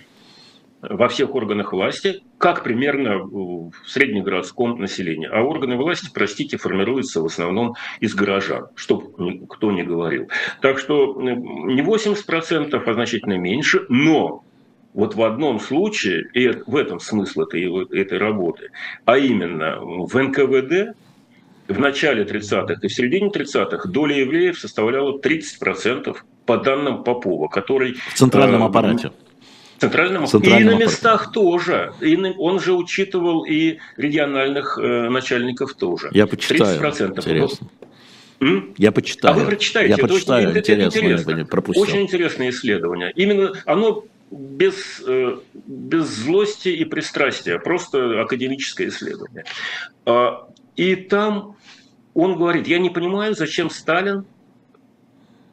во всех органах власти, как примерно в среднегородском населении. А органы власти, простите, формируются в основном из горожан, что кто не говорил. Так что не 80%, а значительно меньше, но вот в одном случае, и в этом смысл этой, этой работы, а именно в НКВД в начале 30-х и в середине 30-х доля евреев составляла 30% по данным Попова, который... В центральном э, аппарате. В центральном, центральном и на местах тоже. И он же учитывал и региональных э, начальников тоже. Я почитаю. 30%. Интересно. М? Я почитаю. А вы прочитаете. Я почитаю. Это, интересно, это интересно. пропустил. Очень интересное исследование. Именно оно без, э, без злости и пристрастия, просто академическое исследование. А, и там он говорит, я не понимаю, зачем Сталин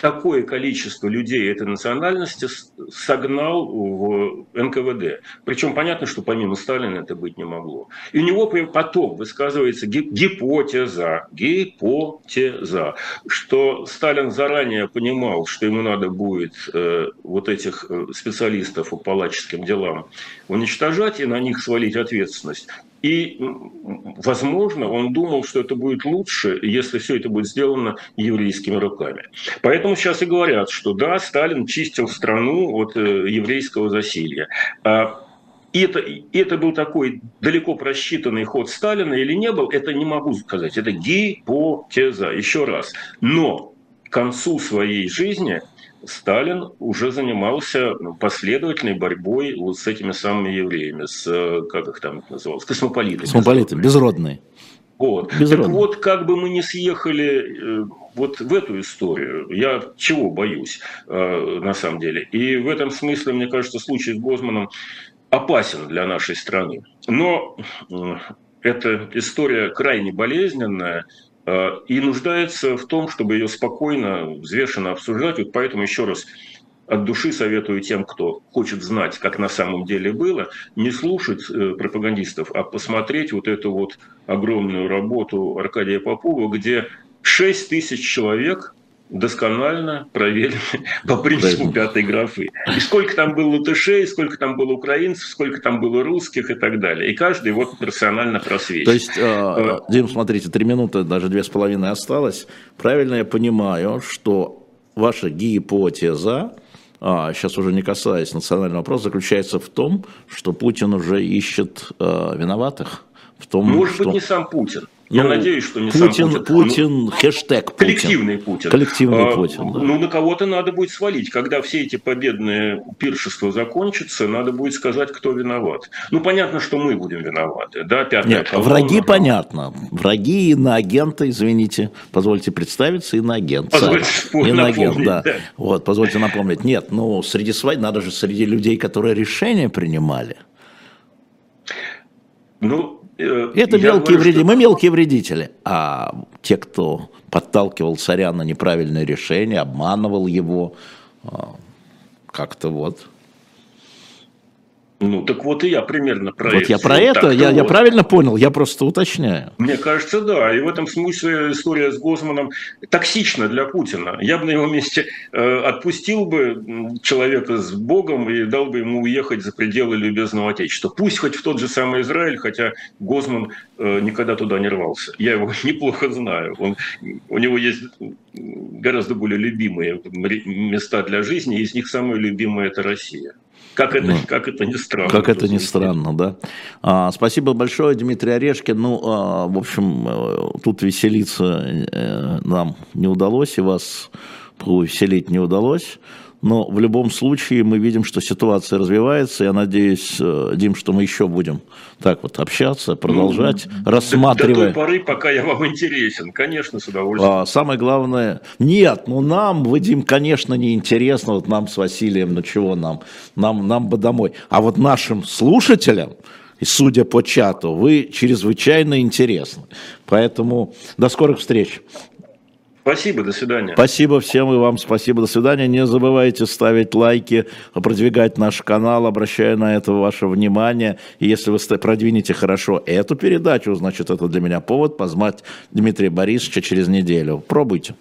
такое количество людей этой национальности согнал в НКВД. Причем понятно, что помимо Сталина это быть не могло. И у него потом высказывается гипотеза, гипотеза, что Сталин заранее понимал, что ему надо будет э, вот этих э, специалистов по палаческим делам уничтожать и на них свалить ответственность. И, возможно, он думал, что это будет лучше, если все это будет сделано еврейскими руками. Поэтому сейчас и говорят, что да, Сталин чистил страну от э, еврейского засилья. А, и это, это был такой далеко просчитанный ход Сталина или не был, это не могу сказать. Это гипотеза, еще раз. Но к концу своей жизни Сталин уже занимался ну, последовательной борьбой вот с этими самыми евреями, с, э, как их там называлось, космополитами. Космополиты, безродные. Вот. Безродные. Так вот, как бы мы не съехали э, вот в эту историю, я чего боюсь э, на самом деле. И в этом смысле, мне кажется, случай с Гозманом опасен для нашей страны. Но эта история крайне болезненная, и нуждается в том, чтобы ее спокойно, взвешенно обсуждать. Вот поэтому еще раз от души советую тем, кто хочет знать, как на самом деле было, не слушать э, пропагандистов, а посмотреть вот эту вот огромную работу Аркадия Попова, где 6 тысяч человек досконально проверены по принципу пятой графы. И сколько там было латышей, сколько там было украинцев, сколько там было русских и так далее. И каждый вот персонально просвечен. То есть, э, э, Дим, смотрите, три минуты, даже две с половиной осталось. Правильно я понимаю, что ваша гипотеза, а, сейчас уже не касаясь национального вопроса, заключается в том, что Путин уже ищет э, виноватых? В том, Может что... быть, не сам Путин. Я ну, надеюсь, что не Путин, сам Путин. Путин, ну, хэштег Путин. Коллективный Путин. Коллективный а, Путин, да. Ну, на кого-то надо будет свалить. Когда все эти победные пиршества закончатся, надо будет сказать, кто виноват. Ну, понятно, что мы будем виноваты. Да, Нет, колонна. враги понятно. Враги и на агента, извините, позвольте представиться, и на агент. Позвольте иноагент, да. да. Вот, позвольте напомнить. Нет, ну, среди своих, надо же среди людей, которые решения принимали. Ну, Это Я мелкие говорю, вредители. Что... Мы мелкие вредители. А те, кто подталкивал царя на неправильное решение, обманывал его, а, как-то вот ну, так вот и я примерно про вот это. Вот я про это, я, вот. я правильно понял, я просто уточняю. Мне кажется, да. И в этом смысле история с Гозманом токсична для Путина. Я бы на его месте э, отпустил бы человека с Богом и дал бы ему уехать за пределы любезного Отечества. Пусть хоть в тот же самый Израиль, хотя Гозман э, никогда туда не рвался. Я его неплохо знаю. Он, у него есть гораздо более любимые места для жизни, из них самое любимое – это Россия. Как это, ну, как это не странно. Как это не странно, да. А, спасибо большое, Дмитрий Орешкин. Ну, а, в общем, э, тут веселиться э, нам не удалось, и вас повеселить не удалось. Но в любом случае мы видим, что ситуация развивается. Я надеюсь, э, Дим, что мы еще будем так вот общаться, продолжать, ну, рассматривая. До, до той поры, пока я вам интересен, конечно, с удовольствием. А, самое главное, нет, ну нам, вы, Дим, конечно, не интересно, вот нам с Василием, ну чего нам, нам, нам бы домой. А вот нашим слушателям, и судя по чату, вы чрезвычайно интересны. Поэтому до скорых встреч. Спасибо, до свидания. Спасибо всем и вам спасибо, до свидания. Не забывайте ставить лайки, продвигать наш канал, обращая на это ваше внимание. И если вы продвинете хорошо эту передачу, значит, это для меня повод позвать Дмитрия Борисовича через неделю. Пробуйте.